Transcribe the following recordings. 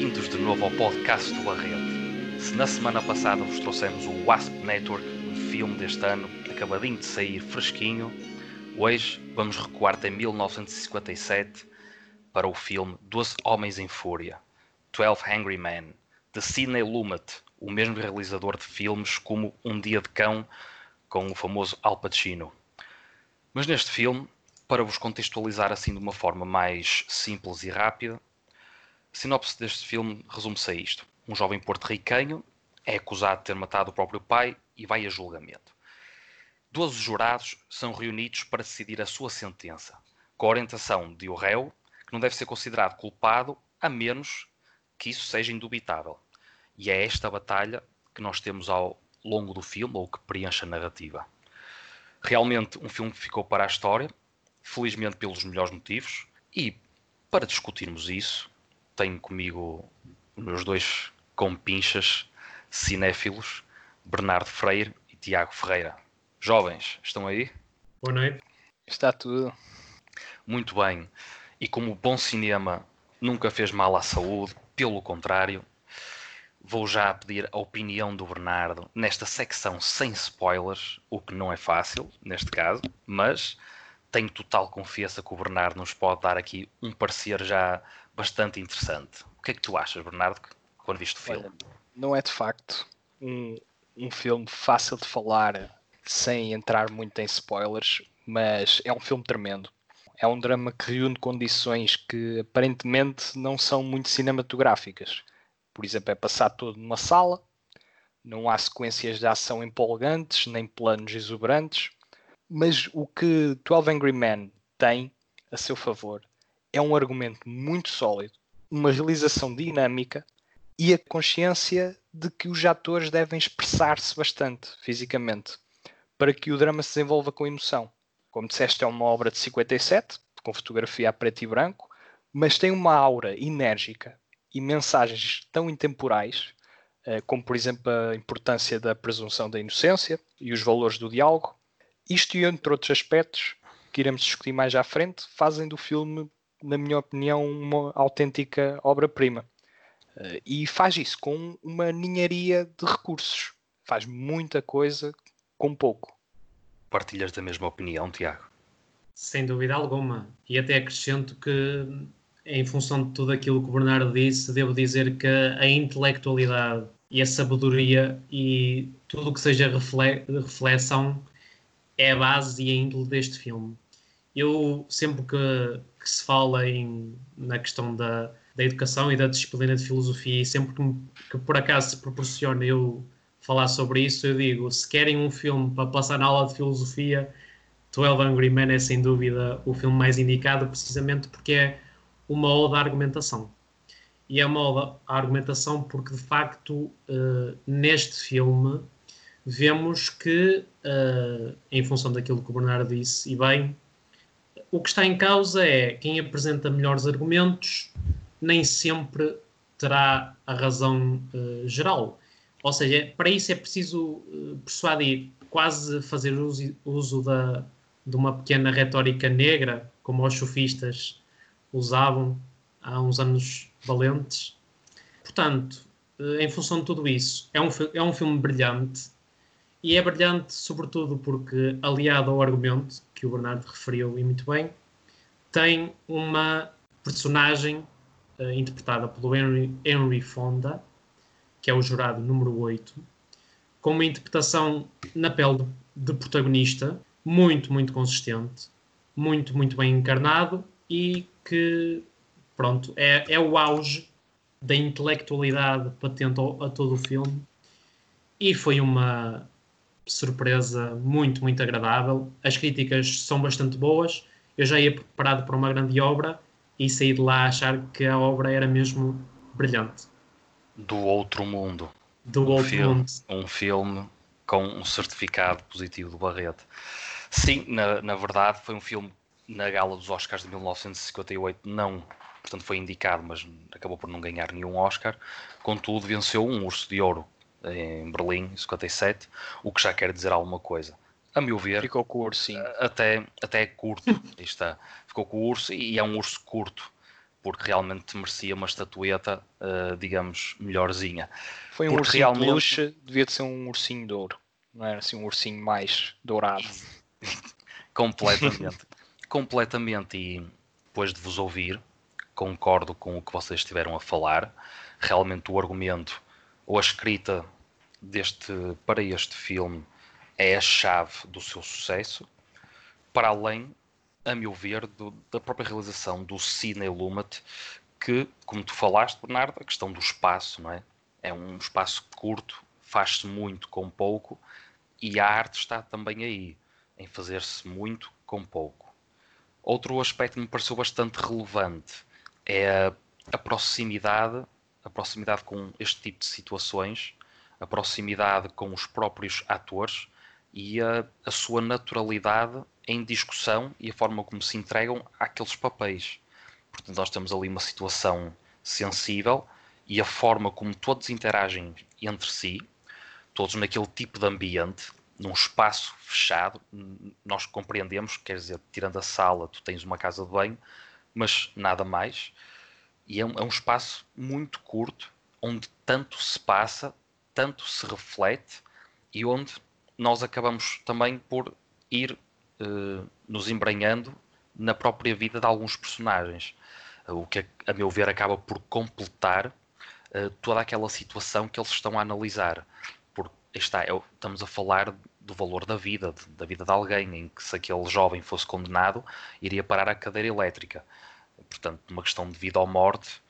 Bem-vindos de novo ao podcast do Barreto. Se na semana passada vos trouxemos o Wasp Network, um filme deste ano, acabadinho de sair fresquinho, hoje vamos recuar até 1957 para o filme Doze Homens em Fúria, 12 Angry Men, de Sidney Lumet, o mesmo realizador de filmes como Um Dia de Cão, com o famoso Al Pacino. Mas neste filme, para vos contextualizar assim de uma forma mais simples e rápida, sinopse deste filme resume-se a isto. Um jovem porto-riquenho é acusado de ter matado o próprio pai e vai a julgamento. Doze jurados são reunidos para decidir a sua sentença, com a orientação de o réu, que não deve ser considerado culpado a menos que isso seja indubitável. E é esta batalha que nós temos ao longo do filme, ou que preenche a narrativa. Realmente um filme que ficou para a história, felizmente pelos melhores motivos, e para discutirmos isso, tenho comigo os meus dois compinchas cinéfilos, Bernardo Freire e Tiago Ferreira. Jovens, estão aí? Boa noite. Está tudo. Muito bem. E como o bom cinema nunca fez mal à saúde, pelo contrário, vou já pedir a opinião do Bernardo nesta secção sem spoilers, o que não é fácil neste caso, mas tenho total confiança que o Bernardo nos pode dar aqui um parecer já bastante interessante. O que é que tu achas, Bernardo, quando viste o filme? Olha, não é de facto um, um filme fácil de falar sem entrar muito em spoilers, mas é um filme tremendo. É um drama que reúne condições que aparentemente não são muito cinematográficas. Por exemplo, é passar todo numa sala, não há sequências de ação empolgantes, nem planos exuberantes, mas o que 12 Angry Men tem a seu favor é um argumento muito sólido, uma realização dinâmica e a consciência de que os atores devem expressar-se bastante fisicamente para que o drama se desenvolva com emoção. Como disseste, é uma obra de 57, com fotografia a preto e branco, mas tem uma aura enérgica e mensagens tão intemporais, eh, como por exemplo a importância da presunção da inocência e os valores do diálogo. Isto e entre outros aspectos que iremos discutir mais à frente, fazem do filme na minha opinião, uma autêntica obra-prima. Uh, e faz isso com uma ninharia de recursos. Faz muita coisa com pouco. Partilhas da mesma opinião, Tiago? Sem dúvida alguma. E até acrescento que, em função de tudo aquilo que o Bernardo disse, devo dizer que a intelectualidade e a sabedoria e tudo o que seja reflexão é a base e a índole deste filme. Eu, sempre que, que se fala em, na questão da, da educação e da disciplina de filosofia, e sempre que, que por acaso se proporciona eu falar sobre isso, eu digo: se querem um filme para passar na aula de filosofia, 12 Angry Men é sem dúvida o filme mais indicado, precisamente porque é uma ode à argumentação. E é uma ode à argumentação porque, de facto, uh, neste filme vemos que, uh, em função daquilo que o Bernardo disse, e bem, o que está em causa é quem apresenta melhores argumentos nem sempre terá a razão uh, geral. Ou seja, para isso é preciso uh, persuadir, quase fazer uso, uso da, de uma pequena retórica negra, como os sofistas usavam há uns anos valentes. Portanto, uh, em função de tudo isso, é um, é um filme brilhante e é brilhante, sobretudo, porque, aliado ao argumento que o Bernardo referiu e muito bem, tem uma personagem uh, interpretada pelo Henry, Henry Fonda, que é o jurado número 8, com uma interpretação na pele de, de protagonista muito, muito consistente, muito, muito bem encarnado e que, pronto, é, é o auge da intelectualidade patente a todo o filme. E foi uma, surpresa muito, muito agradável. As críticas são bastante boas. Eu já ia preparado para uma grande obra e saí de lá a achar que a obra era mesmo brilhante. Do outro mundo. Do um outro filme, mundo. Um filme com um certificado positivo do Barreto. Sim, na, na verdade, foi um filme na gala dos Oscars de 1958, não, portanto foi indicado, mas acabou por não ganhar nenhum Oscar. Contudo, venceu um Urso de Ouro em Berlim, em 57, o que já quer dizer alguma coisa. A meu ver, ficou com o urso, sim. Até, até é curto, está. Ficou com o urso e é um urso curto. porque realmente merecia uma estatueta, uh, digamos, melhorzinha. Foi um porque ursinho realmente... de luxo, devia de ser um ursinho de ouro, não era assim um ursinho mais dourado. completamente, completamente. E depois de vos ouvir, concordo com o que vocês estiveram a falar. Realmente o argumento ou a escrita deste para este filme é a chave do seu sucesso, para além, a meu ver, do, da própria realização do Cine Lumet, que, como tu falaste, Bernardo, a questão do espaço, não é? É um espaço curto, faz-se muito com pouco, e a arte está também aí, em fazer-se muito com pouco. Outro aspecto que me pareceu bastante relevante é a, a proximidade, a proximidade com este tipo de situações, a proximidade com os próprios atores, e a, a sua naturalidade em discussão e a forma como se entregam àqueles papéis. Portanto, nós temos ali uma situação sensível e a forma como todos interagem entre si, todos naquele tipo de ambiente, num espaço fechado, nós compreendemos, quer dizer, tirando a sala, tu tens uma casa de banho, mas nada mais. E é um, é um espaço muito curto, onde tanto se passa, tanto se reflete e onde nós acabamos também por ir uh, nos embranhando na própria vida de alguns personagens. O que, a meu ver, acaba por completar uh, toda aquela situação que eles estão a analisar. Porque está, é, estamos a falar do valor da vida, de, da vida de alguém, em que se aquele jovem fosse condenado, iria parar a cadeira elétrica. Portanto, uma questão de vida ou morte,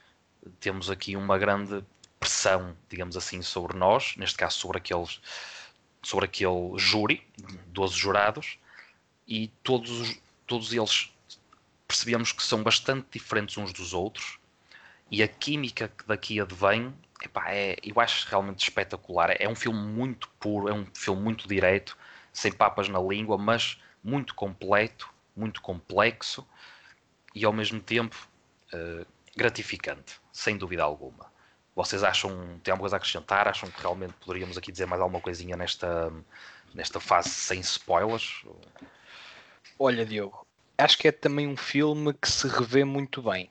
temos aqui uma grande pressão, digamos assim, sobre nós, neste caso sobre aqueles sobre aquele júri, 12 jurados, e todos, todos eles percebemos que são bastante diferentes uns dos outros, e a química que daqui advém, epá, é, eu acho realmente espetacular. É um filme muito puro, é um filme muito direto, sem papas na língua, mas muito completo, muito complexo e ao mesmo tempo uh, gratificante, sem dúvida alguma. Vocês acham, tem alguma coisa a acrescentar? Acham que realmente poderíamos aqui dizer mais alguma coisinha nesta, nesta fase sem spoilers? Olha, Diogo, acho que é também um filme que se revê muito bem.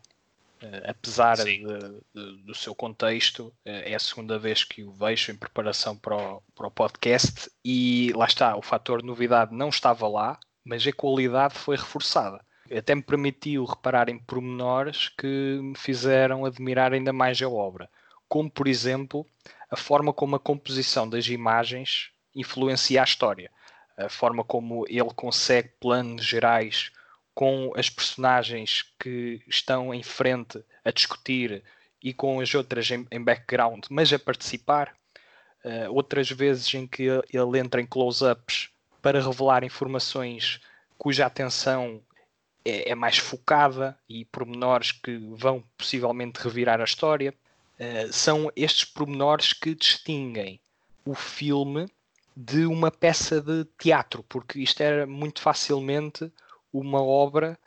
Uh, apesar de, de, do seu contexto, uh, é a segunda vez que o vejo em preparação para o, para o podcast e lá está, o fator novidade não estava lá, mas a qualidade foi reforçada. Até me permitiu reparar em pormenores que me fizeram admirar ainda mais a obra como por exemplo a forma como a composição das imagens influencia a história, a forma como ele consegue planos gerais com as personagens que estão em frente a discutir e com as outras em, em background, mas a participar. Uh, outras vezes em que ele entra em close-ups para revelar informações cuja atenção é, é, mais focada e pormenores que vão possivelmente revirar a história. Eh, são estes pormenores que distinguem o filme de uma peça de teatro, porque isto era muito facilmente uma obra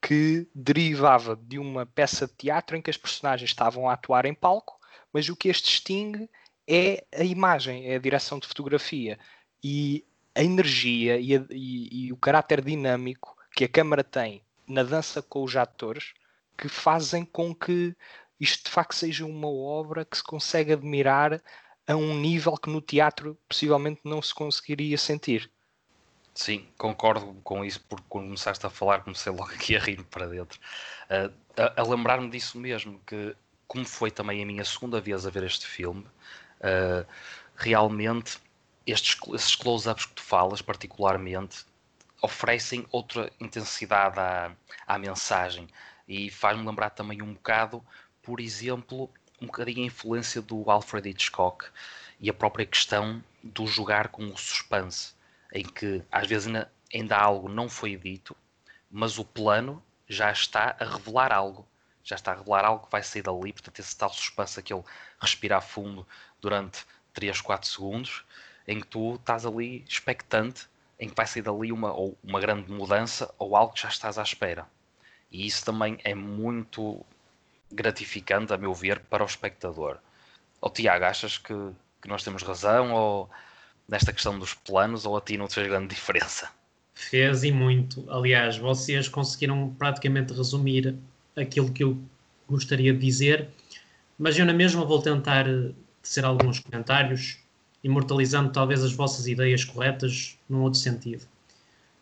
que derivava de uma peça de teatro em que as personagens estavam a atuar em palco, mas o que as distingue é a imagem, é a direção de fotografia e a energia e, a, e, e o caráter dinâmico que a câmara tem na dança com os atores que fazem com que isto de facto seja uma obra que se consegue admirar a um nível que no teatro possivelmente não se conseguiria sentir. Sim, concordo com isso, porque quando começaste a falar, comecei logo aqui a rir para dentro. Uh, a, a lembrar-me disso mesmo, que como foi também a minha segunda vez a ver este filme, uh, realmente estes, esses close-ups que tu falas, particularmente, oferecem outra intensidade à, à mensagem e faz-me lembrar também um bocado por exemplo, um bocadinho a influência do Alfred Hitchcock e a própria questão do jogar com o suspense, em que às vezes ainda, ainda algo não foi dito, mas o plano já está a revelar algo. Já está a revelar algo que vai sair dali, portanto, esse tal suspense, aquele respirar fundo durante 3, 4 segundos, em que tu estás ali expectante, em que vai sair dali uma, ou uma grande mudança ou algo que já estás à espera. E isso também é muito gratificante, a meu ver, para o espectador. Ou Tiago, achas que, que nós temos razão ou nesta questão dos planos ou a ti não te fez grande diferença? Fez e muito. Aliás, vocês conseguiram praticamente resumir aquilo que eu gostaria de dizer, mas eu na mesma vou tentar tecer alguns comentários, imortalizando talvez as vossas ideias corretas num outro sentido.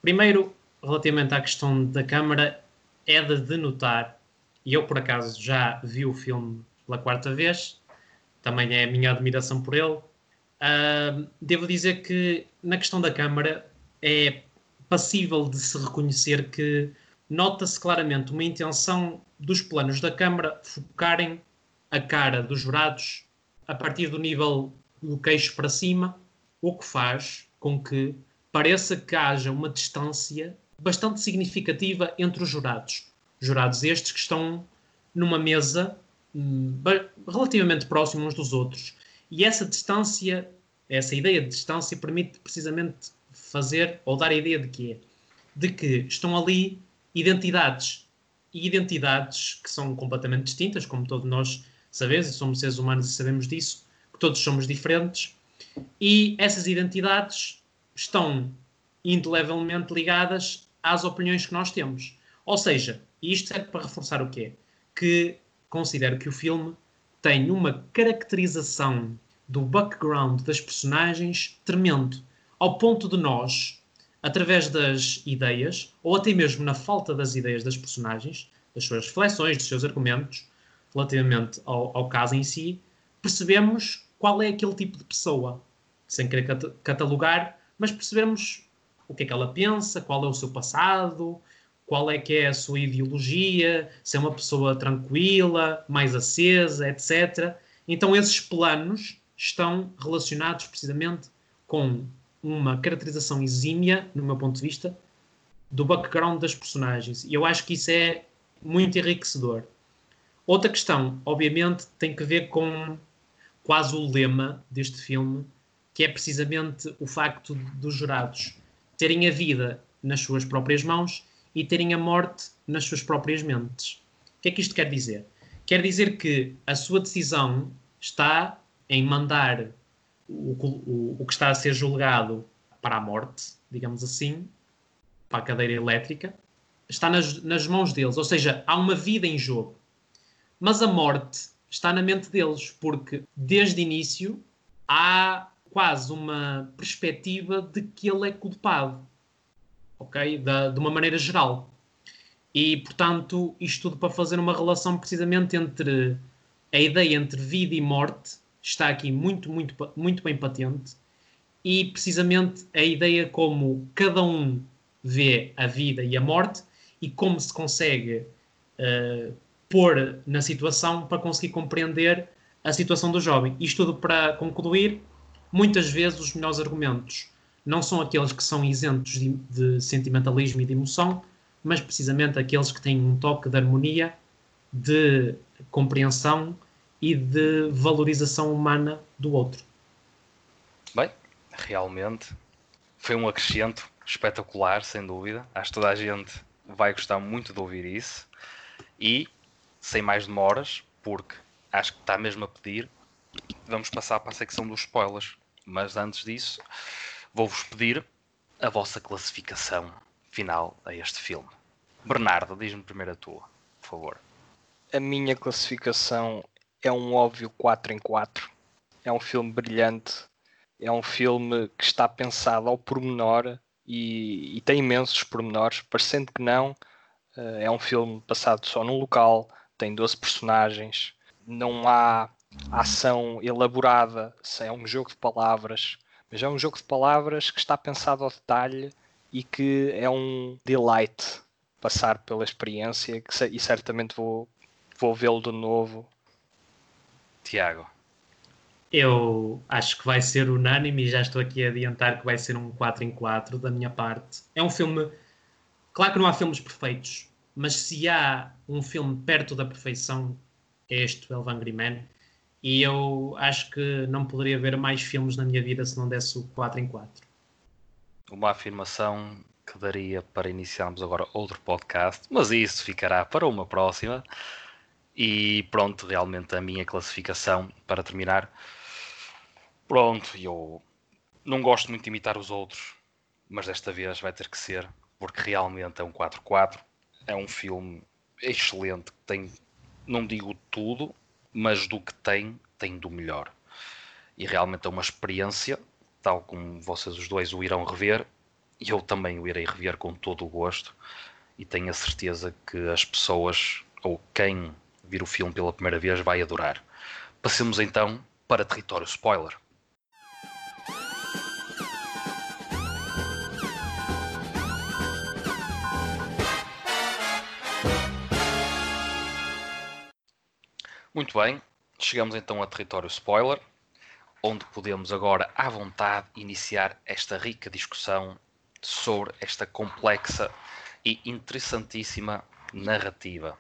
Primeiro, relativamente à questão da câmara, é de denotar, e eu por acaso já vi o filme pela quarta vez, também é a minha admiração por ele. Uh, devo dizer que na questão da câmara é passível de se reconhecer que nota-se claramente uma intenção dos planos da câmara focarem a cara dos jurados a partir do nível do queixo para cima, o que faz com que pareça que haja uma distância bastante significativa entre os jurados. Jurados estes que estão numa mesa hum, relativamente próximos uns dos outros. E essa distância, essa ideia de distância, permite precisamente fazer ou dar a ideia de quê? De que estão ali identidades e identidades que são completamente distintas, como todos nós sabemos, somos seres humanos e sabemos disso, todos somos diferentes, e essas identidades estão indelevelmente ligadas às opiniões que nós temos. Ou seja, isto serve para reforçar o quê? Que considero que o filme tem uma caracterização do background das personagens tremendo, ao ponto de nós, através das ideias, ou até mesmo na falta das ideias das personagens, das suas reflexões, dos seus argumentos, relativamente ao, ao caso em si, percebemos qual é aquele tipo de pessoa, sem querer catalogar, mas percebemos o que é que ela pensa, qual é o seu passado, qual é que é a sua ideologia, se é uma pessoa tranquila, mais acesa, etc. Então esses planos estão relacionados precisamente com uma caracterização exímia, no meu ponto de vista, do background das personagens. E eu acho que isso é muito enriquecedor. Outra questão, obviamente, tem que ver com quase o lema deste filme, que é precisamente o facto dos jurados terem a vida nas suas próprias mãos e terem a morte nas suas próprias mentes. O que é que isto quer dizer? Quer dizer que a sua decisão está em mandar o, o, o que está a ser julgado para a morte, digamos assim, para a cadeira elétrica, está nas, nas mãos deles. Ou seja, há uma vida em jogo. Mas a morte está na mente deles, porque desde início há quase uma perspectiva de que ele é culpado, ok? Da, de uma maneira geral. E, portanto, isto tudo para fazer uma relação precisamente entre a ideia entre vida e morte está aqui muito, muito, muito bem patente e precisamente a ideia como cada um vê a vida e a morte e como se consegue uh, pôr na situação para conseguir compreender a situação do jovem. Isto tudo para concluir, muitas vezes os melhores argumentos não são aqueles que são isentos de, de, sentimentalismo e de emoção, mas precisamente aqueles que têm um toque de harmonia, de compreensão e de valorização humana do outro. Bem, realmente foi um acrescento espetacular, sem dúvida. Acho que toda a gente vai gostar muito de ouvir isso. E, sem mais demoras, porque acho que está mesmo a pedir, vamos passar para a secção dos spoilers. Mas antes disso, vou-vos pedir a vossa classificação final a este filme. Bernardo, diz-me primeiro a tua, por favor. A minha classificação é um óbvio 4 em 4. É um filme brilhante. É um filme que está pensado ao pormenor e, e tem imensos pormenores. Parecendo que não, eh, é um filme passado só num local, tem 12 personagens, não há ação elaborada, é um jogo de palavras, mas é um jogo de palavras que está pensado ao detalhe e que é um delight passar pela experiência que, e certamente vou, vou vê-lo de novo. Tiago. Eu acho que vai ser unânime e já estou aqui a adiantar que vai ser um 4 em 4 da minha parte. É um filme. Claro que não há filmes perfeitos, mas se há um filme perto da perfeição, é este, Elvan Angry Man. E eu acho que não poderia ver mais filmes na minha vida se não desse o 4 em 4. Uma afirmação que daria para iniciarmos agora outro podcast, mas isso ficará para uma próxima. E pronto, realmente a minha classificação para terminar. Pronto, eu não gosto muito de imitar os outros, mas desta vez vai ter que ser, porque realmente é um 4-4. É um filme excelente, que tem não digo tudo, mas do que tem, tem do melhor. E realmente é uma experiência, tal como vocês os dois o irão rever, e eu também o irei rever com todo o gosto. E tenho a certeza que as pessoas, ou quem vir o filme pela primeira vez, vai adorar. Passemos então para território spoiler. Muito bem, chegamos então a território spoiler, onde podemos agora à vontade iniciar esta rica discussão sobre esta complexa e interessantíssima narrativa.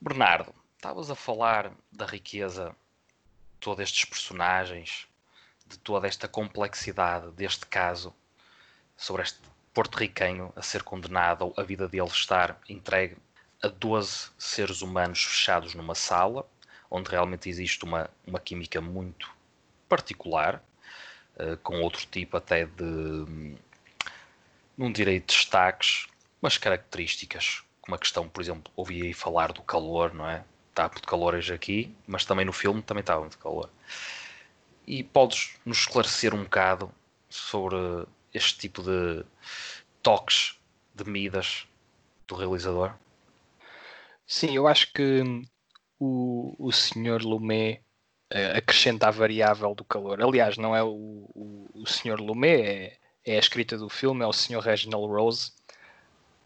Bernardo, estavas a falar da riqueza de todos estes personagens, de toda esta complexidade deste caso, sobre este porto-riquenho a ser condenado, a vida dele estar entregue a 12 seres humanos fechados numa sala, onde realmente existe uma, uma química muito particular, uh, com outro tipo até de. não direi destaques, mas características. Como a questão, por exemplo, ouvi aí falar do calor, não é? Está muito calor hoje aqui, mas também no filme também estava muito calor. E podes nos esclarecer um bocado sobre este tipo de toques de medidas do realizador? Sim, eu acho que o, o senhor Lumet uh, acrescenta a variável do calor. Aliás, não é o, o, o senhor Lumet, é, é a escrita do filme, é o senhor Reginald Rose,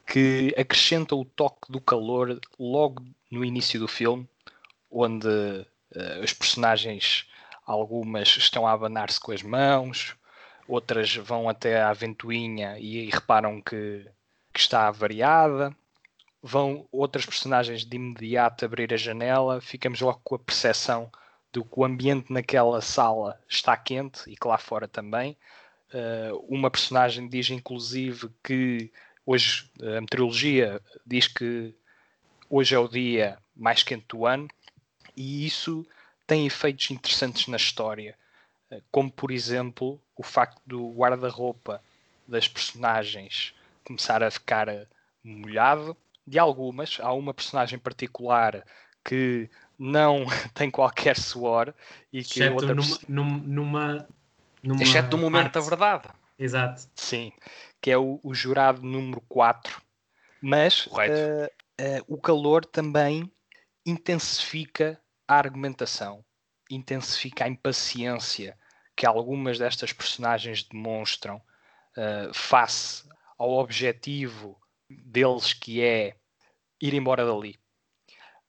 que acrescenta o toque do calor logo no início do filme, onde uh, os personagens, algumas estão a abanar-se com as mãos, outras vão até à ventoinha e, e reparam que, que está variada vão outras personagens de imediato abrir a janela, ficamos logo com a percepção de que o ambiente naquela sala está quente e que lá fora também. Uh, uma personagem diz inclusive que hoje a meteorologia diz que hoje é o dia mais quente do ano e isso tem efeitos interessantes na história, uh, como por exemplo o facto do guarda-roupa das personagens começar a ficar molhado de algumas. Há uma personagem particular que não tem qualquer suor e que Exceto outra numa, numa, numa Exceto do momento parte. da verdade. Exato. Sim, que é o, o jurado número 4. Mas uh, uh, o calor também intensifica a argumentação, intensifica a impaciência que algumas destas personagens demonstram uh, face ao objetivo deles que é ir embora dali.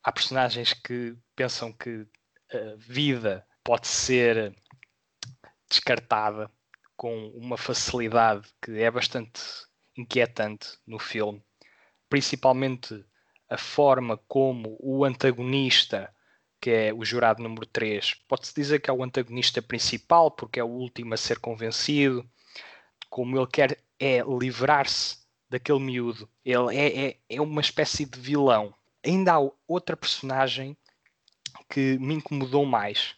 Há personagens que pensam que a vida pode ser descartada com uma facilidade que é bastante inquietante no filme, principalmente a forma como o antagonista, que é o jurado número 3, pode-se dizer que é o antagonista principal, porque é o último a ser convencido, como ele quer é livrar-se daquele miúdo. Ele é, é, é uma espécie de vilão. Ainda há outra personagem que me incomodou mais,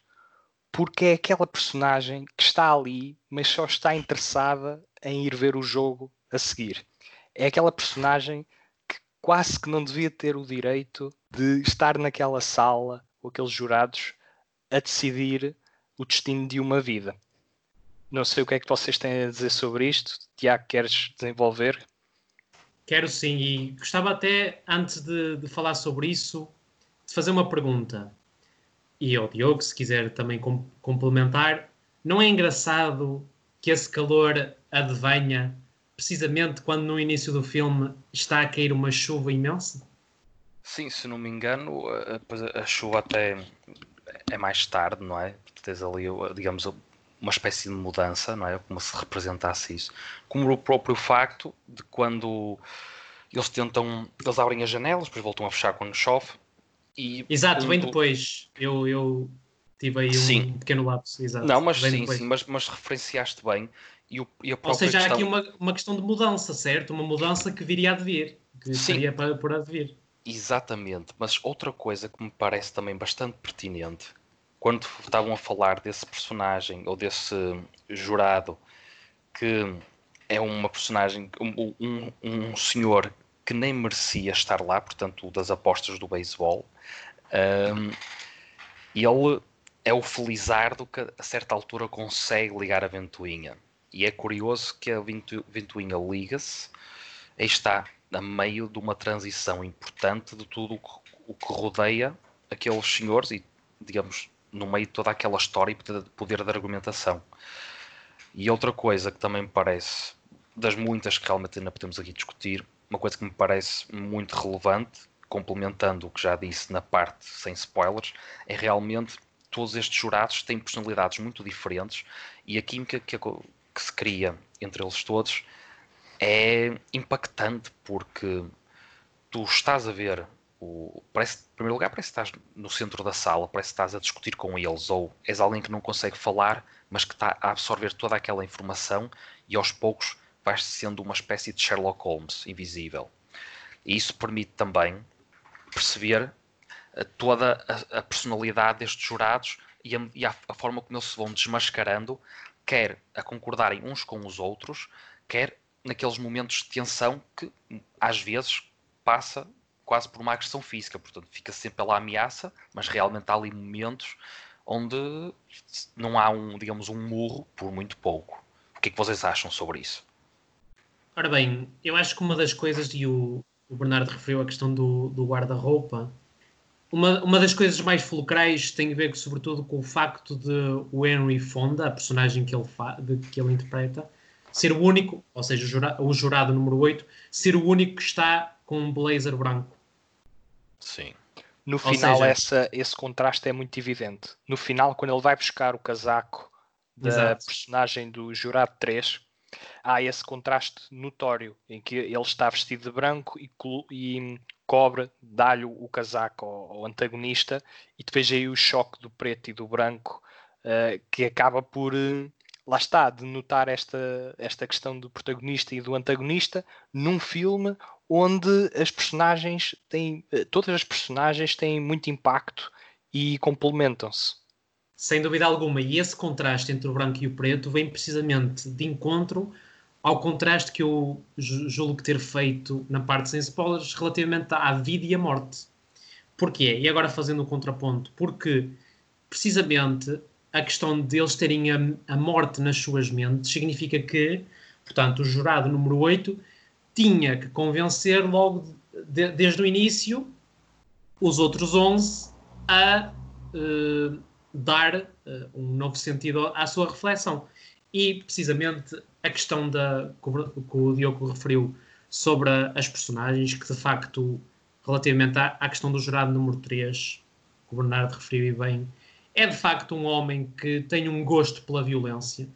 porque é aquela personagem que está ali, mas só está interessada em ir ver o jogo a seguir. É aquela personagem que quase que não devia ter o direito de estar naquela sala com aqueles jurados a decidir o destino de uma vida. Não sei o que é que vocês têm a dizer sobre isto. Tiago, queres desenvolver? Quero sim, e gostava até, antes de, de, falar sobre isso, de fazer uma pergunta. E ao Diogo, se quiser também com, complementar, não é engraçado que esse calor advenha precisamente quando no início do filme está a cair uma chuva imensa? Sim, se não me engano, a, a chuva até é mais tarde, não é? Tens ali, digamos, uma espécie de mudança, não é? Como se representasse isso. Como o próprio facto de quando eles tentam, eles abrem as janelas, depois voltam a fechar quando chove. E exato, um, bem depois. Eu, eu tive aí um sim. pequeno lapso. Exato, não, mas sim, depois. sim, mas, mas referenciaste bem. E, o, e Ou seja, questão... há aqui uma, uma questão de mudança, certo? Uma mudança que viria a devir, que sim. seria para, por a devir. Exatamente, mas outra coisa que me parece também bastante pertinente quando estavam a falar desse personagem ou desse jurado que é uma personagem, um, um, um senhor que nem merecia estar lá, portanto, das apostas do beisebol. Um, ele é o Felizardo que a certa altura consegue ligar a ventoinha. E é curioso que a ventoinha liga-se, aí está, a meio de uma transição importante de tudo o que rodeia aqueles senhores e, digamos, no meio de toda aquela história e poder de argumentação. E outra coisa que também me parece, das muitas que realmente ainda podemos aqui discutir, uma coisa que me parece muito relevante, complementando o que já disse na parte sem spoilers, é realmente todos estes jurados têm personalidades muito diferentes e a química que, que se cria entre eles todos é impactante porque tu estás a ver o, parece, em primeiro lugar, parece que estás no centro da sala, parece que estás a discutir com eles, ou és alguém que não consegue falar, mas que está a absorver toda aquela informação e aos poucos vais sendo uma espécie de Sherlock Holmes invisível. E isso permite também perceber eh, toda a, a personalidade destes jurados e, a, e a, a, forma como eles se vão desmascarando, quer a concordarem uns com os outros, quer naqueles momentos de tensão que às vezes passa quase por uma agressão física, portanto fica sempre pela ameaça, mas realmente há ali momentos onde não há um, digamos, um murro por muito pouco. O que é que vocês acham sobre isso? Ora bem, eu acho que uma das coisas, e o, o Bernardo referiu a questão do, do guarda-roupa, uma, uma das coisas mais fulcrais tem a ver sobretudo com o facto de o Henry Fonda, a personagem que ele, de, que ele interpreta, ser o único, ou seja, o jurado, o jurado número 8, ser o único que está com um blazer branco. Sim. No final, seja, essa, esse contraste é muito evidente. No final, quando ele vai buscar o casaco da exato. personagem do Jurado 3, há esse contraste notório em que ele está vestido de branco e, e cobre, dá-lhe o casaco ao, ao, antagonista, e depois aí o choque do preto e do branco uh, que acaba por. Uh, lá está, denotar esta, esta questão do protagonista e do antagonista num filme onde as personagens têm, eh, todas as personagens têm muito impacto e complementam-se. Sem dúvida alguma, e esse contraste entre o branco e o preto vem precisamente de encontro ao contraste que eu julgo ter feito na parte sem spoilers relativamente à vida e à morte. Porquê? E agora fazendo o contraponto, porque precisamente a questão deles terem a, a morte nas suas mentes significa que, portanto, o jurado número 8 tinha que convencer logo de, desde o início os outros 11 a uh, dar uh, um novo sentido à sua reflexão. E precisamente a questão da, que o Diogo referiu sobre as personagens, que de facto, relativamente à, à questão do jurado número 3, que o Bernardo referiu bem, é de facto um homem que tem um gosto pela violência,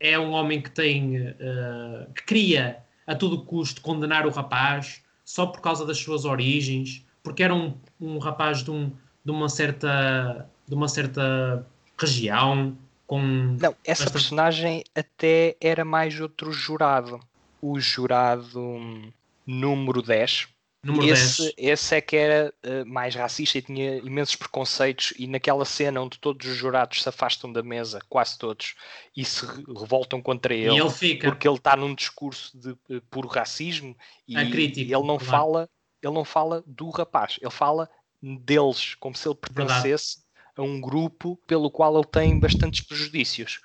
é um homem que tem uh, que cria a todo custo condenar o rapaz só por causa das suas origens, porque era um, um rapaz de, um, de, uma certa de uma certa região com não essa personagem até era mais outro jurado. O jurado número 10 Número esse, 10. esse é que era uh, mais racista e tinha imensos preconceitos. E naquela cena onde todos os jurados se afastam da mesa, quase todos, e se revoltam contra ele, ele porque ele está num discurso de uh, puro racismo e, ele não claro. fala, ele não fala do rapaz, ele fala deles, como se ele pertencesse Verdade. a um grupo pelo qual ele tem bastantes prejudícios.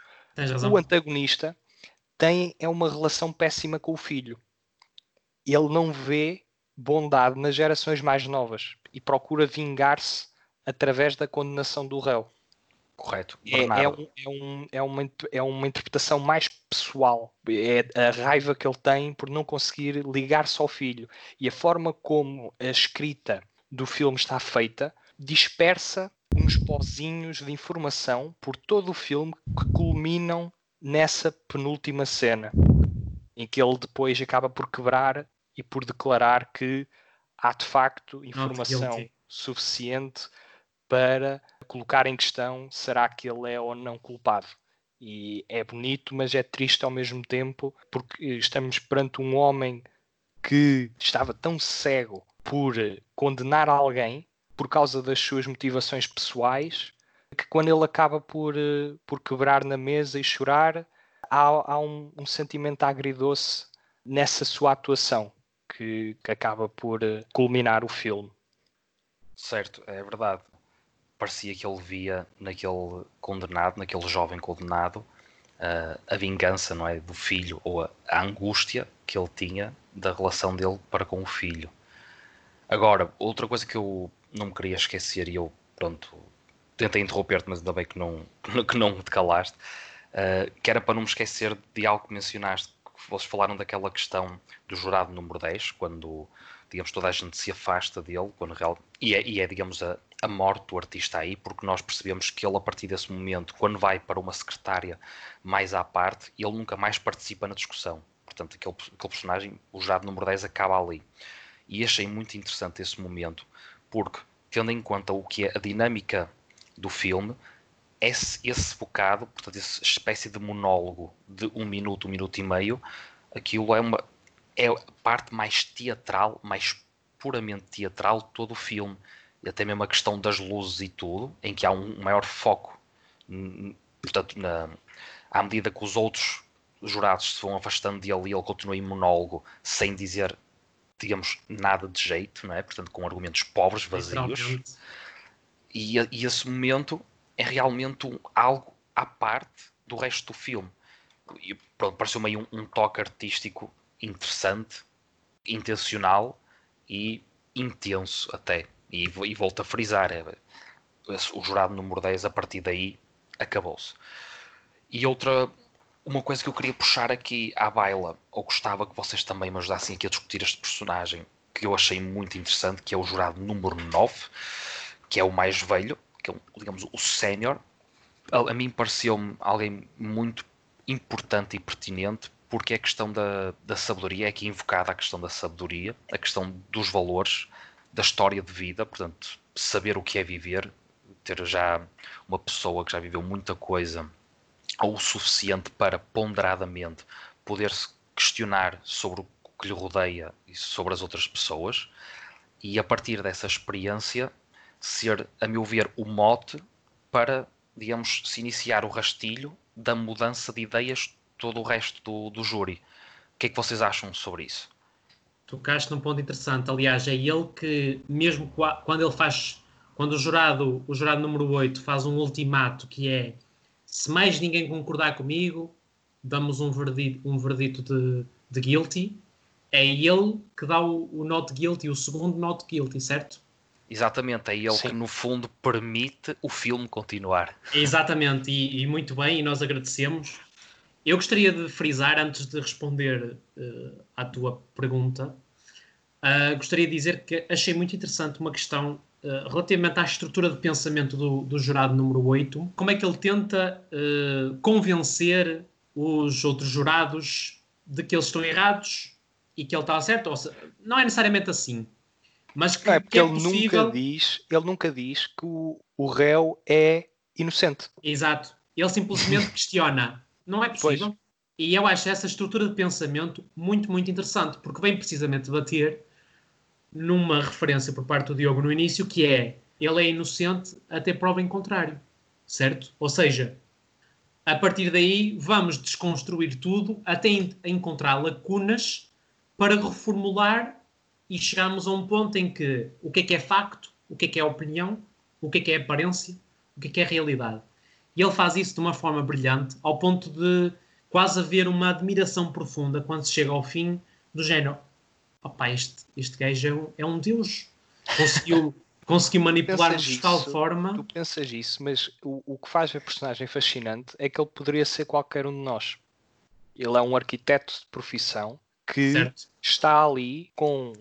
O antagonista tem é uma relação péssima com o filho. Ele não vê bondade nas gerações mais novas e procura vingar-se através da condenação do réu. Correto. É, é, um, é, um, é, uma, é uma interpretação mais pessoal. É a raiva que ele tem por não conseguir ligar-se ao filho. E a forma como a escrita do filme está feita dispersa uns pozinhos de informação por todo o filme que culminam nessa penúltima cena, em que ele depois acaba por quebrar e por declarar que há de facto informação suficiente para colocar em questão será que ele é ou não culpado. E é bonito, mas é triste ao mesmo tempo, porque estamos perante um homem que estava tão cego por condenar alguém por causa das suas motivações pessoais, que quando ele acaba por, por quebrar na mesa e chorar, há, há um, um sentimento agridoce nessa sua atuação que, que acaba por uh, culminar o filme. Certo, é verdade. Parecia que ele via naquele condenado, naquele jovem condenado, uh, a vingança não é, do filho ou a, a angústia que ele tinha da relação dele para com o filho. Agora, outra coisa que eu não queria esquecer e eu, pronto, tentei interromper-te, mas ainda bem que não, que não te calaste, uh, que era para não me esquecer de algo que mencionaste, vocês falaram daquela questão do jurado número 10, quando, digamos, toda a gente se afasta dele, quando real, e, é, e é digamos, a, a morte do artista aí, porque nós percebemos que ele, a partir desse momento, quando vai para uma secretária mais à parte, ele nunca mais participa na discussão. Portanto, aquele, aquele personagem, o jurado número 10, acaba ali. E achei muito interessante esse momento, porque, tendo em conta o que é a dinâmica do filme, esse, esse bocado, portanto, essa espécie de monólogo de um minuto, um minuto e meio, aquilo é uma é a parte mais teatral, mais puramente teatral de todo o filme. E até mesmo a questão das luzes e tudo, em que há um maior foco, portanto, na, à medida que os outros jurados se vão afastando dele e ele continua em monólogo sem dizer digamos, nada de jeito, não é? Portanto, com argumentos pobres, vazios. E, e, esse momento é realmente um, algo à parte do resto do filme. E, pronto, pareceu meio um, um toque artístico interessante, intencional e intenso até. E, e volto a frisar, é, o jurado número 10 a partir daí acabou-se. E outra uma coisa que eu queria puxar aqui à baila, ou gostava que vocês também me ajudassem aqui a discutir este personagem, que eu achei muito interessante, que é o jurado número 9, que é o mais velho, que é, digamos, o sénior. A, a, mim pareceu-me alguém muito importante e pertinente, porque é a questão da, da sabedoria, é aqui invocada a questão da sabedoria, a questão dos valores, da história de vida, portanto, saber o que é viver, ter já uma pessoa que já viveu muita coisa ou o suficiente para ponderadamente poder-se questionar sobre o que lhe rodeia e sobre as outras pessoas, e a partir dessa experiência ser, a meu ver, o mote para, digamos, se iniciar o rastilho da mudança de ideias todo o resto do, do júri. O que é que vocês acham sobre isso? Tocaste num ponto interessante. Aliás, é ele que, mesmo quando ele faz, quando o jurado, o jurado número 8 faz um ultimato que é se mais ninguém concordar comigo, damos um verdito, um verdito de, de guilty. É ele que dá o, o not guilty, o segundo not guilty, certo? Exatamente, é ele Sim. que no fundo permite o filme continuar. Exatamente, e, e, muito bem, e nós agradecemos. Eu gostaria de frisar, antes de responder uh, à tua pergunta, uh, gostaria de dizer que achei muito interessante uma questão eh, relativamente à estrutura de pensamento do, do, jurado número 8, como é que ele tenta uh, convencer os outros jurados de que eles estão errados e que ele está certo? Seja, não é necessariamente assim. Mas que, é porque que é ele possível... nunca diz, ele nunca diz que o, o réu é inocente. Exato. Ele simplesmente questiona. Não é possível. Pois. E eu acho essa estrutura de pensamento muito, muito interessante, porque vem precisamente bater numa referência por parte do Diogo no início, que é ele é inocente até prova em contrário, certo? Ou seja, a partir daí vamos desconstruir tudo até encontrar lacunas para reformular e chegarmos a um ponto em que o que é que é facto, o que é que é opinião, o que é que é aparência, o que é que é realidade. E ele faz isso de uma forma brilhante, ao ponto de quase haver uma admiração profunda quando se chega ao fim do género opá, este, este gajo é um, é um deus. Conseguiu, conseguiu manipular-nos de tal forma. Tu pensas isso, mas o, o que faz a personagem fascinante é que ele poderia ser qualquer um de nós. Ele é um arquiteto de profissão que certo. está ali com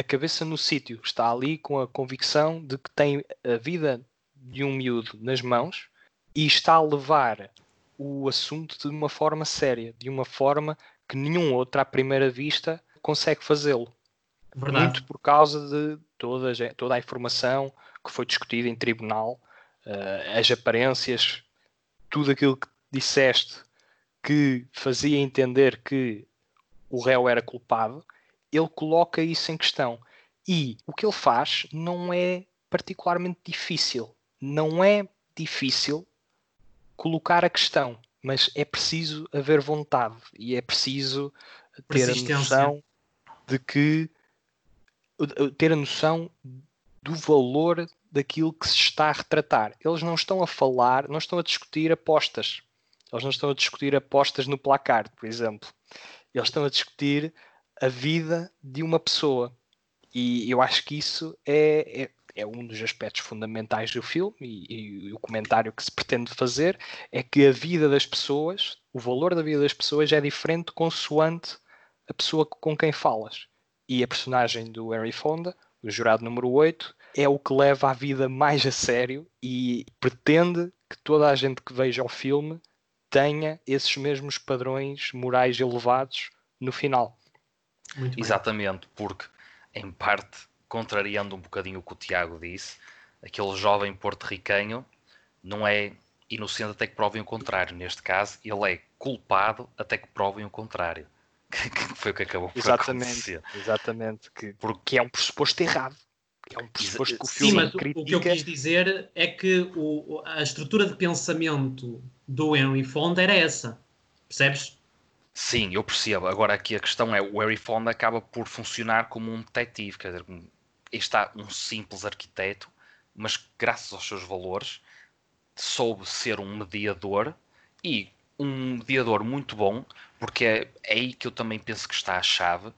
a cabeça no sítio, está ali com a convicção de que tem a vida de um miúdo nas mãos e está a levar o assunto de uma forma séria, de uma forma que nenhum outro à primeira vista consegue fazê-lo. Muito por causa de toda, toda a informação que foi discutida em tribunal, uh, as aparências, tudo aquilo que disseste que fazia entender que o réu era culpado, ele coloca isso em questão. E o que ele faz não é particularmente difícil. Não é difícil colocar a questão, mas é preciso haver vontade e é preciso ter a noção de que ter a noção do valor daquilo que se está a retratar. Eles não estão a falar, não estão a discutir apostas. Eles não estão a discutir apostas no placar, por exemplo. Eles estão a discutir a vida de uma pessoa. E eu acho que isso é, é, é um dos aspectos fundamentais do filme e, e, o comentário que se pretende fazer é que a vida das pessoas, o valor da vida das pessoas é diferente consoante a pessoa com quem falas. E a personagem do Henry Fonda, o jurado número 8, é o que leva a vida mais a sério e pretende que toda a gente que veja o filme tenha esses mesmos padrões morais elevados no final. Exatamente, porque em parte, contrariando um bocadinho o que o Tiago disse, aquele jovem porto-ricanho não é inocente até que provem o contrário. Neste caso, ele é culpado até que provem o contrário. que foi o que acabou por exatamente, acontecer. Exatamente, que, porque é um pressuposto errado. É um pressuposto que o filme Sim, mas critica... o que eu quis dizer é que o, a estrutura de pensamento do Henry Fonda era essa. Percebes? Sim, eu percebo. Agora aqui a questão é, o Harry Fonda acaba por funcionar como um detetive, quer dizer, está um simples arquiteto, mas graças aos seus valores soube ser um mediador e um mediador muito bom, porque é, é aí que eu também penso que está a chave,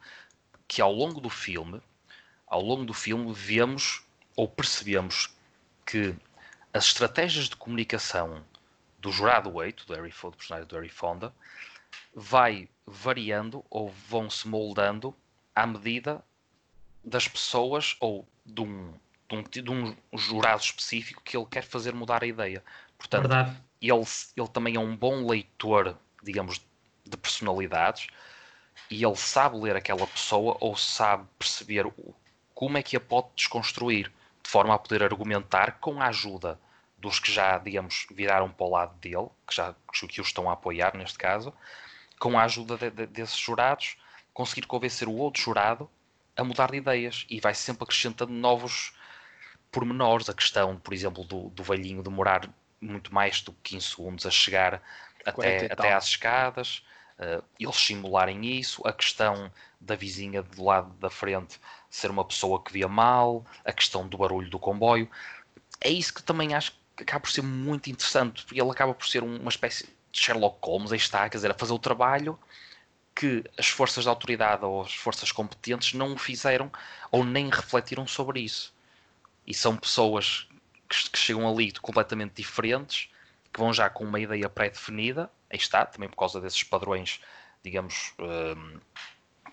que ao longo do filme, ao longo do filme vemos ou percebemos que as estratégias de comunicação do jurado 8, do Harry Fonda, do personagem do Harry Fonda, vai variando ou vão se moldando à medida das pessoas ou de um, de um, de um jurado específico que ele quer fazer mudar a ideia. Portanto, ele, ele também é um bom leitor, digamos, de personalidades e ele sabe ler aquela pessoa ou sabe perceber como é que a pode desconstruir de forma a poder argumentar com a ajuda dos que já, digamos, viraram para o lado dele, que já que o estão a apoiar neste caso, com a ajuda de, de, desses jurados, conseguir convencer o outro jurado a mudar de ideias. E vai sempre acrescentando novos pormenores. A questão, por exemplo, do, do velhinho demorar muito mais do que 15 segundos a chegar até, até às escadas, uh, eles simularem isso, a questão da vizinha do lado da frente ser uma pessoa que via mal, a questão do barulho do comboio. É isso que também acho que acaba por ser muito interessante, ele acaba por ser uma espécie Sherlock Holmes aí está, quer dizer, a fazer o trabalho que as forças de autoridade ou as forças competentes não fizeram ou nem refletiram sobre isso. E são pessoas que, que chegam ali completamente diferentes, que vão já com uma ideia pré-definida, aí está, também por causa desses padrões, digamos, hum,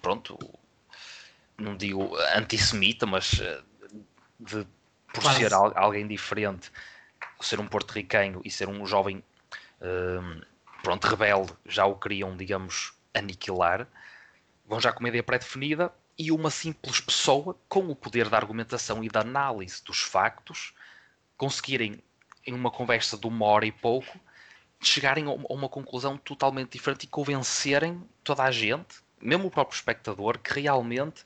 pronto, não digo antissemita, mas eh, de, por Quase. ser alguém diferente, ser um porto-riquenho e ser um jovem hum, pronto, rebelde, já o queriam, digamos, aniquilar, vão já com uma ideia pré-definida e uma simples pessoa, com o poder da argumentação e da análise dos factos, conseguirem, em uma conversa de uma hora e pouco, chegarem a uma conclusão totalmente diferente e convencerem toda a gente, mesmo o próprio espectador, que realmente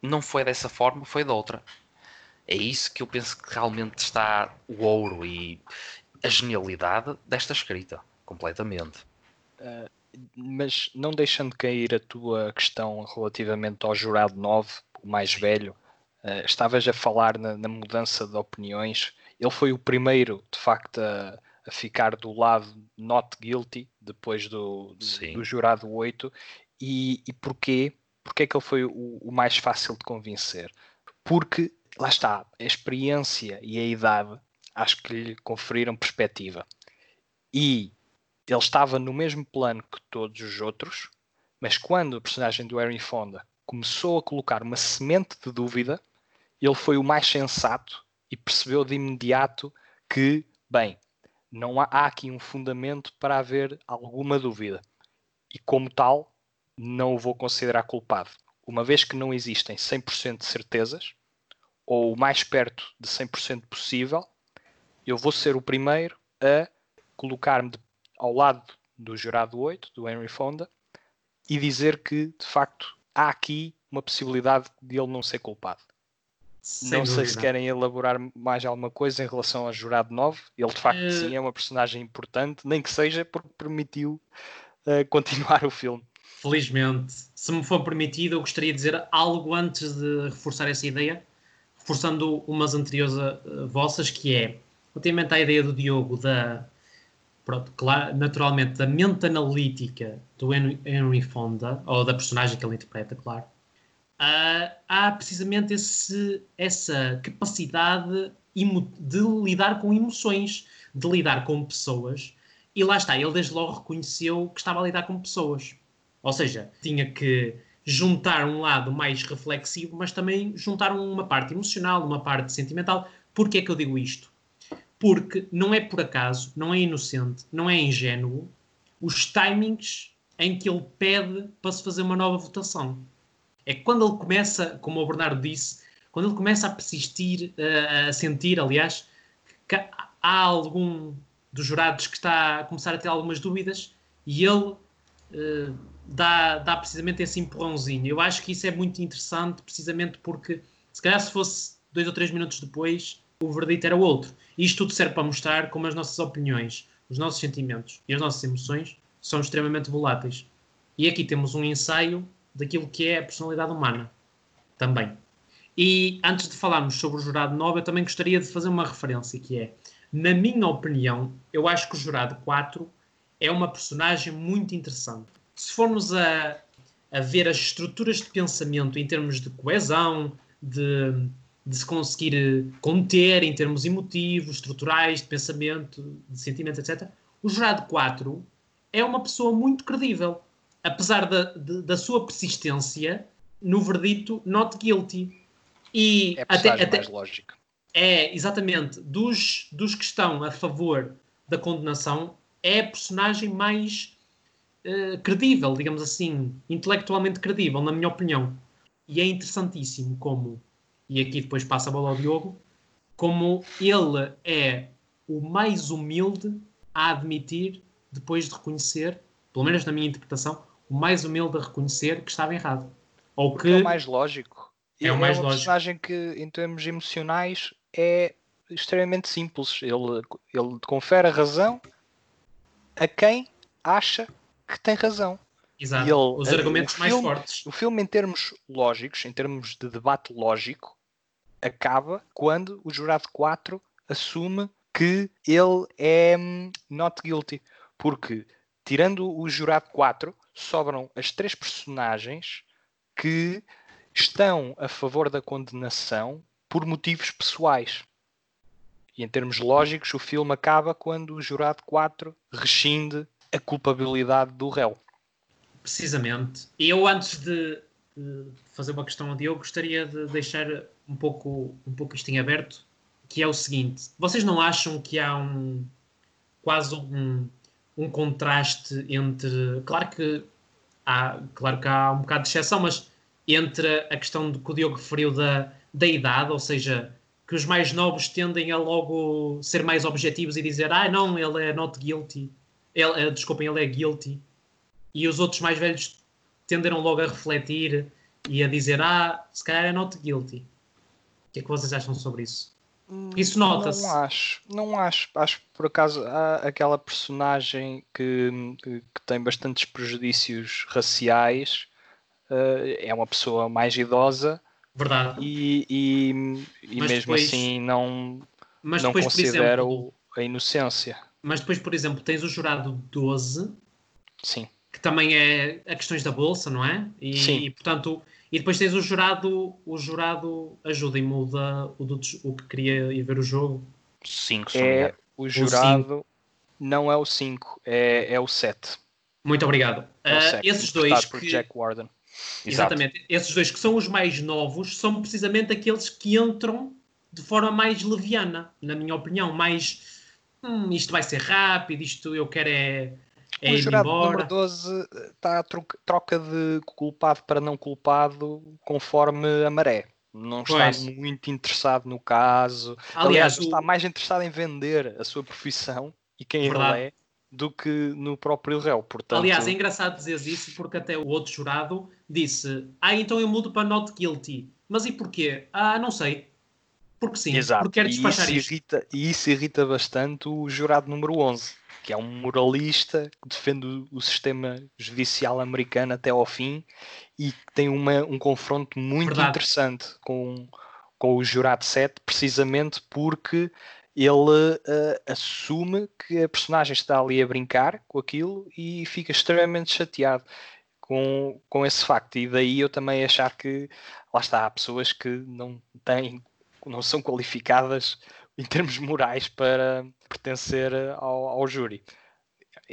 não foi dessa forma, foi de outra. É isso que eu penso que realmente está o ouro e a genialidade desta escrita completamente. Uh, mas não deixando cair a tua questão relativamente ao jurado 9, o mais velho, uh, estavas a falar na, na, mudança de opiniões. Ele foi o primeiro, de facto, a, a ficar do lado not guilty, depois do, do, do jurado 8. E, e porquê? Porquê é que ele foi o, o mais fácil de convencer? Porque, lá está, a experiência e a idade acho que lhe conferiram perspectiva. E ele estava no mesmo plano que todos os outros, mas quando a personagem do Harry Fonda começou a colocar uma semente de dúvida, ele foi o mais sensato e percebeu de imediato que, bem, não há, há aqui um fundamento para haver alguma dúvida. E como tal, não o vou considerar culpado. Uma vez que não existem 100% de certezas, ou o mais perto de 100% possível, eu vou ser o primeiro a colocar-me de ao lado do jurado 8, do Henry Fonda, e dizer que, de facto, há aqui uma possibilidade de ele não ser culpado. Sem não dúvida. sei se querem elaborar mais alguma coisa em relação ao jurado 9. Ele, de facto, uh... sim, é uma personagem importante, nem que seja porque permitiu uh, continuar o filme. felizmente. Se me for permitido, eu gostaria de dizer algo antes de reforçar essa ideia, reforçando umas anteriores uh, vossas, que é, relativamente à ideia do Diogo da, pronto, claro, naturalmente, da mente analítica do Henry Fonda, ou da personagem que ele interpreta, claro, uh, há precisamente esse, essa capacidade de lidar com emoções, de lidar com pessoas, e lá está, ele desde logo reconheceu que estava a lidar com pessoas. Ou seja, tinha que juntar um lado mais reflexivo, mas também juntar uma parte emocional, uma parte sentimental. Porquê é que eu digo isto? Porque não é por acaso, não é inocente, não é ingênuo os timings em que ele pede para se fazer uma nova votação. É quando ele começa, como o Bernardo disse, quando ele começa a persistir, a sentir, aliás, que há algum dos jurados que está a começar a ter algumas dúvidas e ele uh, dá, dá precisamente esse empurrãozinho. Eu acho que isso é muito interessante, precisamente porque se calhar se fosse dois ou três minutos depois, o verdito era outro. Isto tudo serve para mostrar como as nossas opiniões, os nossos sentimentos e as nossas emoções são extremamente voláteis. E aqui temos um ensaio daquilo que é a personalidade humana também. E antes de falarmos sobre o jurado 9, eu também gostaria de fazer uma referência que é, na minha opinião, eu acho que o jurado 4 é uma personagem muito interessante. Se formos a, a ver as estruturas de pensamento em termos de coesão, de de se conseguir conter em termos emotivos, estruturais, de pensamento, de sentimento, etc. O jurado 4 é uma pessoa muito credível, apesar da, de, da sua persistência no verdito not guilty. E é até, até mais lógico. É, exatamente. Dos, dos que estão a favor da condenação, é a personagem mais uh, credível, digamos assim, intelectualmente credível, na minha opinião. E é interessantíssimo como e aqui depois passa a bola ao Diogo, como ele é o mais humilde a admitir, depois de reconhecer, pelo menos na minha interpretação, o mais humilde a reconhecer que estava errado. Ou que é o mais lógico. É o mais é uma lógico. personagem que, em termos emocionais, é extremamente simples. Ele, ele confere a razão a quem acha que tem razão. Exato. Ele, Os argumentos mais filme, fortes. O filme, em termos lógicos, em termos de debate lógico, acaba quando o jurado 4 assume que ele é hum, not guilty. Porque, tirando o jurado 4, sobram as três personagens que estão a favor da condenação por motivos pessoais. E em termos lógicos, o filme acaba quando o jurado 4 rescinde a culpabilidade do réu. Precisamente. Eu, antes de, fazer uma questão ao Diogo, gostaria de deixar um pouco, um pouco isto em aberto, que é o seguinte: vocês não acham que há um quase um, um contraste entre. Claro que há, claro que há um bocado de exceção, mas entre a questão do que o Diogo referiu da, da idade, ou seja, que os mais novos tendem a logo ser mais objetivos e dizer ah, não, ele é not guilty. Ele, desculpem, ele é guilty e os outros mais velhos tenderam logo a refletir e a dizer: Ah, se calhar é not guilty. O que é que vocês acham sobre isso? Hum, isso nota-se. Não acho, não acho. Acho que por acaso há aquela personagem que, que, tem bastantes prejudícios raciais, uh, é uma pessoa mais idosa. Verdade. E, e, e mesmo depois, assim não, não considera exemplo, a inocência. Mas depois, por exemplo, tens o jurado 12. Sim que também é a questões da bolsa, não é? E, Sim. e portanto, e depois tens o jurado, o jurado, ajudem-me o, da, o, do, o que queria ir ver o jogo. 5, é O jurado não é o 5, é, é o 7. Muito obrigado. É uh, esses dois que... Jack Warden. Exatamente. Exato. Esses dois que são os mais novos são precisamente aqueles que entram de forma mais leviana, na minha opinião, mais hum, isto vai ser rápido, isto eu quero é é o jurado embora. número 12 está a troca de culpado para não culpado conforme a maré. Não está pois. muito interessado no caso. Aliás, Aliás o... está mais interessado em vender a sua profissão e quem Verdade. ele é do que no próprio réu. Portanto... Aliás, é engraçado dizer isso porque até o outro jurado disse: Ah, então eu mudo para not guilty. Mas e porquê? Ah, não sei. Porque sim, Exato. porque quer E despachar isso, isto. irrita, e isso irrita bastante o jurado número 11, que é um moralista que defende o, sistema judicial americano até ao fim e que tem uma, um confronto muito Verdade. interessante com, com o jurado 7, precisamente porque ele eh, assume que a personagem está ali a brincar com aquilo e fica extremamente chateado com, com esse facto. E daí eu também achar que lá está, há pessoas que não têm, não são qualificadas em termos morais para pertencer ao, ao júri.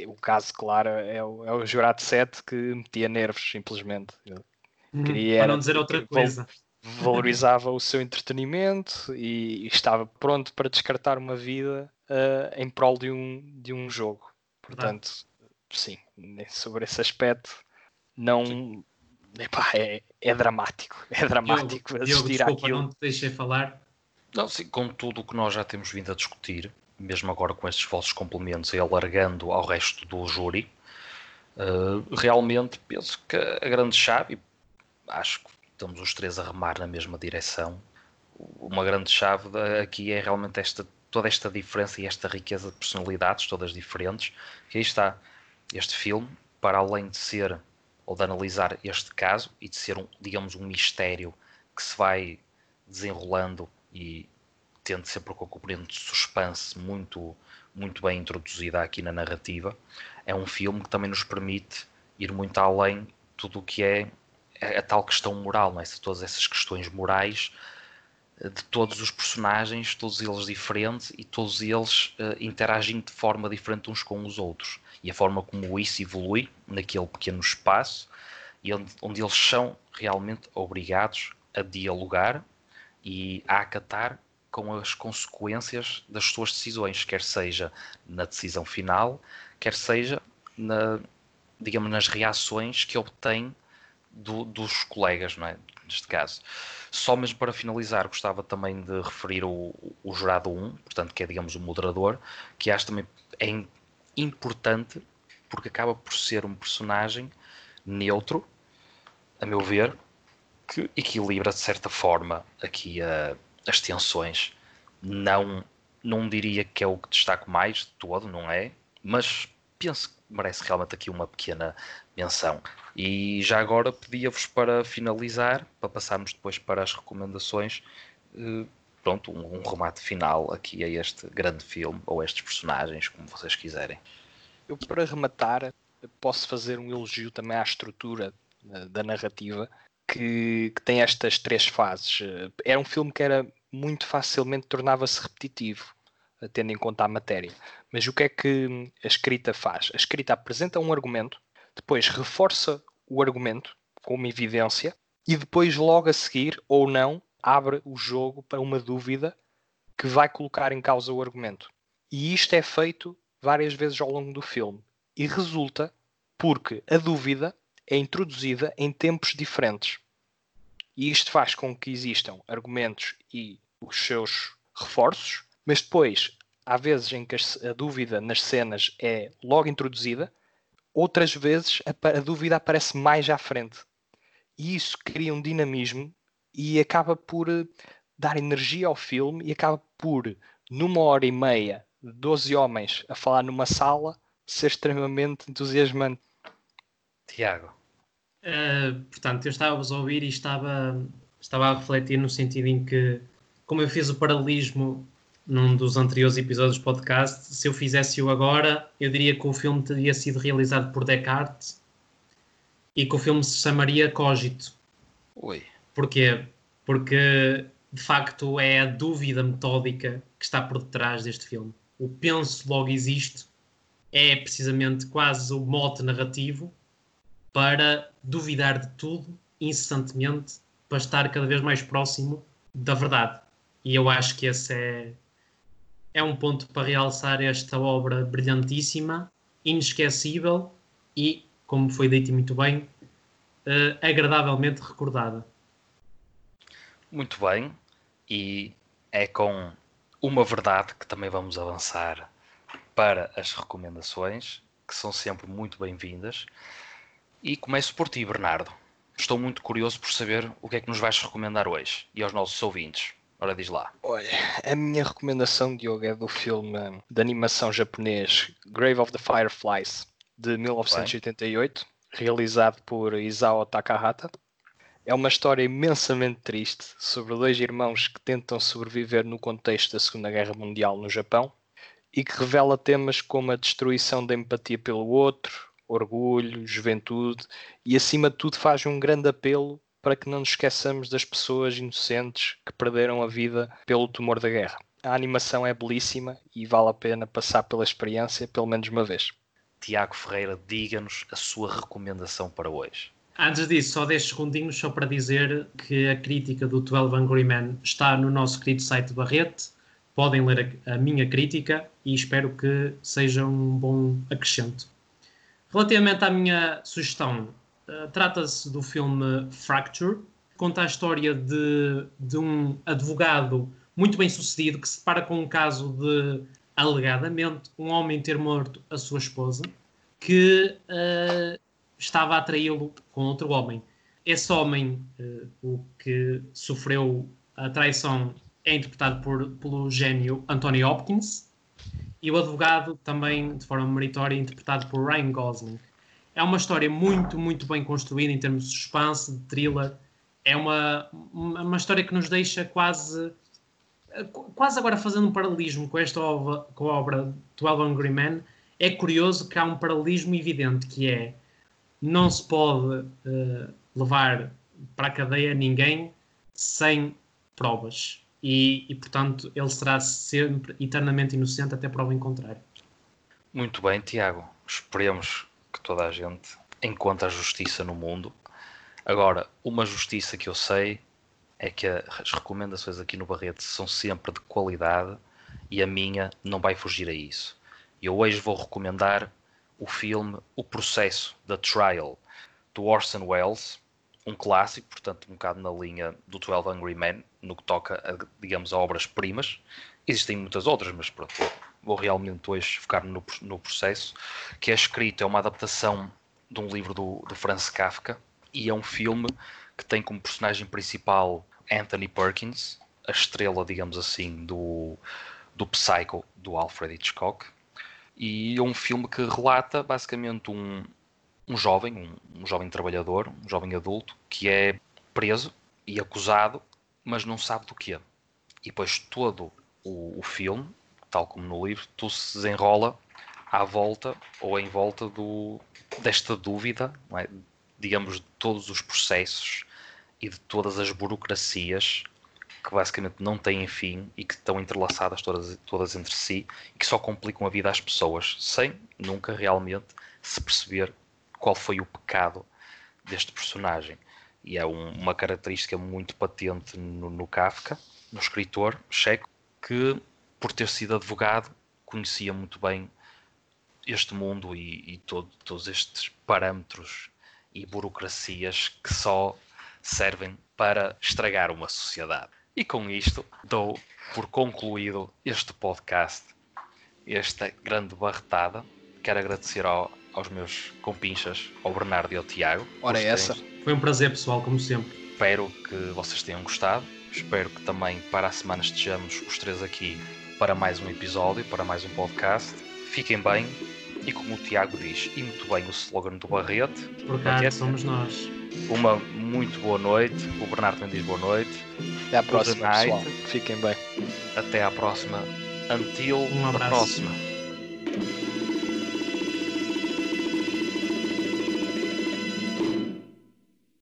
O caso, claro, é o, é o jurado 7 que metia nervos, simplesmente. Eu Uhum, queria para não dizer outra coisa. valorizava o seu entretenimento e estava pronto para descartar uma vida eh, em prol de um, de um jogo. Portanto, sim, sobre esse aspecto, não. Epá, é, é dramático. É dramático Diogo, Diogo, assistir desculpa, àquilo. não te deixei falar. Não, sim, com tudo o que nós já temos vindo a discutir, mesmo agora com estes vossos complementos e alargando ao resto do júri, eh, realmente penso que a grande chave, e acho que estamos os três a remar na mesma direção, uma grande chave aqui é realmente esta, toda esta diferença e esta riqueza de personalidades, todas diferentes, que aí está. Este filme, para além de ser, ou de analisar este caso, e de ser, um, digamos, um mistério que se vai desenrolando e tendo sempre com a componente de suspense muito, muito bem introduzida aqui na narrativa, é um filme que também nos permite ir muito além de tudo o que é a, tal questão moral, não é? todas essas questões morais eh, de todos os personagens, todos eles diferentes e todos eles eh, interagindo de forma diferente uns com os outros. E a forma como isso evolui naquele pequeno espaço e onde, onde eles são realmente obrigados a dialogar e a acatar com as consequências das suas decisões, quer seja na decisão final, quer seja na, digamos, nas reações que obtém do- dos colegas, não é? neste caso. Só mesmo para finalizar, gostava também de referir o, o jurado 1, portanto, que é, digamos, o moderador, que acho também é importante porque acaba por ser um personagem neutro, a meu ver, que equilibra de certa forma aqui a- as tensões. Não, não diria que é o que destaco mais de todo, não é? Mas penso que merece realmente aqui uma pequena menção. E já agora pedia-vos para finalizar, para passarmos depois para as recomendações, eh, pronto, um, um remate final aqui a este grande filme, ou a estes personagens, como vocês quiserem. Eu, para rematar, posso fazer um elogio também à estrutura eh, da narrativa que, que tem estas três fases. Eh, Era um filme que era muito facilmente tornava-se repetitivo, eh, tendo em conta a matéria. Mas o que é que hum, a escrita faz? A escrita apresenta um argumento, depois reforça o argumento com uma evidência e depois, logo a seguir, ou não, abre o jogo para uma dúvida que vai colocar em causa o argumento. E isto é feito várias vezes ao longo do filme. E resulta porque a dúvida é introduzida em tempos diferentes. E isto faz com que existam argumentos e os seus reforços, mas depois há vezes em que a dúvida nas cenas é logo introduzida, outras vezes a dúvida aparece mais à frente. E isso cria um dinamismo e acaba por eh, dar energia ao filme e acaba por, numa hora e meia, 12 homens a falar numa sala, ser extremamente entusiasmante. Tiago, Uh, portanto, eu estava-vos a ouvir e estava, estava a refletir no sentido em que, como eu fiz o paralelismo num dos anteriores episódios do podcast, se eu fizesse-o agora, eu diria que o filme teria sido realizado por Descartes e que o filme se chamaria Cogito. oi, Porquê? Porque de facto é a dúvida metódica que está por detrás deste filme. O penso logo existe é precisamente quase o mote narrativo para duvidar de tudo incessantemente para estar cada vez mais próximo da verdade. E eu acho que esse é, é um ponto para realçar esta obra brilhantíssima, inesquecível e, como foi dito muito bem, eh, agradavelmente recordada. Muito bem. E é com uma verdade que também vamos avançar para as recomendações, que são sempre muito bem-vindas. E começo por ti, Bernardo. Estou muito curioso por saber o que é que nos vais recomendar hoje e aos nossos ouvintes. Ora, diz lá. Olha, a minha recomendação, Diogo, é do filme de animação japonês Grave of the Fireflies, de 1988, Bem. realizado por Isao Takahata. É uma história imensamente triste sobre dois irmãos que tentam sobreviver no contexto da Segunda Guerra Mundial no Japão e que revela temas como a destruição da empatia pelo outro, orgulho, juventude e, acima de tudo, faz um grande apelo para que não nos esqueçamos das pessoas inocentes que perderam a vida pelo tumor da guerra. A animação é belíssima e vale a pena passar pela experiência pelo menos uma vez. Tiago Ferreira, diga-nos a sua recomendação para hoje. Antes disso, só 10 segundinhos só para dizer que a crítica do 12 Angry Men está no nosso querido site Barrete. Podem ler a, a minha crítica e espero que seja um bom acrescento. Relativamente à minha sugestão, uh, trata-se do filme Fracture. Conta a história de, de um advogado muito bem sucedido que se depara com um caso de, alegadamente, um homem ter morto a sua esposa, que uh, estava a atraí-lo com outro homem. Esse homem, uh, o que sofreu a traição, é interpretado por, pelo gênio Anthony Hopkins, e o advogado também de forma meritória interpretado por Ryan Gosling. É uma história muito, muito bem construída em termos de suspense, de thriller. É uma, uma história que nos deixa quase quase agora fazendo um paralelismo com esta obra, com a obra 12 Angry Men, é curioso que há um paralelismo evidente que é não se pode uh, levar para a cadeia ninguém sem provas e, e, portanto ele será sempre eternamente inocente até prova em contrário. Muito bem, Tiago. Esperemos que toda a gente encontre a justiça no mundo. Agora, uma justiça que eu sei é que as recomendações aqui no Barreto são sempre de qualidade e a minha não vai fugir a isso. Eu hoje vou recomendar o filme O Processo, da Trial, do Orson Welles, um clássico, portanto, um bocado na linha do 12 Angry Men, no que toca, a, digamos, a obras-primas. Existem muitas outras, mas pronto, vou realmente hoje focar no, no processo, que é escrito, é uma adaptação de um livro do, do Franz Kafka, e é um filme que tem como personagem principal Anthony Perkins, a estrela, digamos assim, do, do Psycho, do Alfred Hitchcock, e é um filme que relata basicamente um, um jovem, um, um, jovem trabalhador, um jovem adulto, que é preso e acusado, mas não sabe do que é. E depois todo o, o filme, tal como no livro, tudo se desenrola à volta ou em volta do, desta dúvida, é? digamos, de todos os processos e de todas as burocracias que basicamente não têm fim e que estão entrelaçadas todas, todas entre si e que só complicam a vida às pessoas, sem nunca realmente se perceber qual foi o pecado deste personagem. E é um, uma característica muito patente no, no Kafka, no escritor checo, que por ter sido advogado conhecia muito bem este mundo e, e todo, todos estes parâmetros e burocracias que só servem para estragar uma sociedade. E com isto dou por concluído este podcast, esta grande barretada. Quero agradecer ao, aos meus compinchas, ao Bernardo e ao Tiago. Ora, é essa. Foi um prazer, pessoal, como sempre. Espero que vocês tenham gostado. Espero que também para a semana estejamos os três aqui para mais um episódio, para mais um podcast. Fiquem bem e como o Tiago diz, e muito bem o slogan do Barrete. Por cá somos nós. Uma muito boa noite. O Bernardo também diz boa noite. Até à próxima, pessoal. Fiquem bem. Até à próxima. Until um a próxima.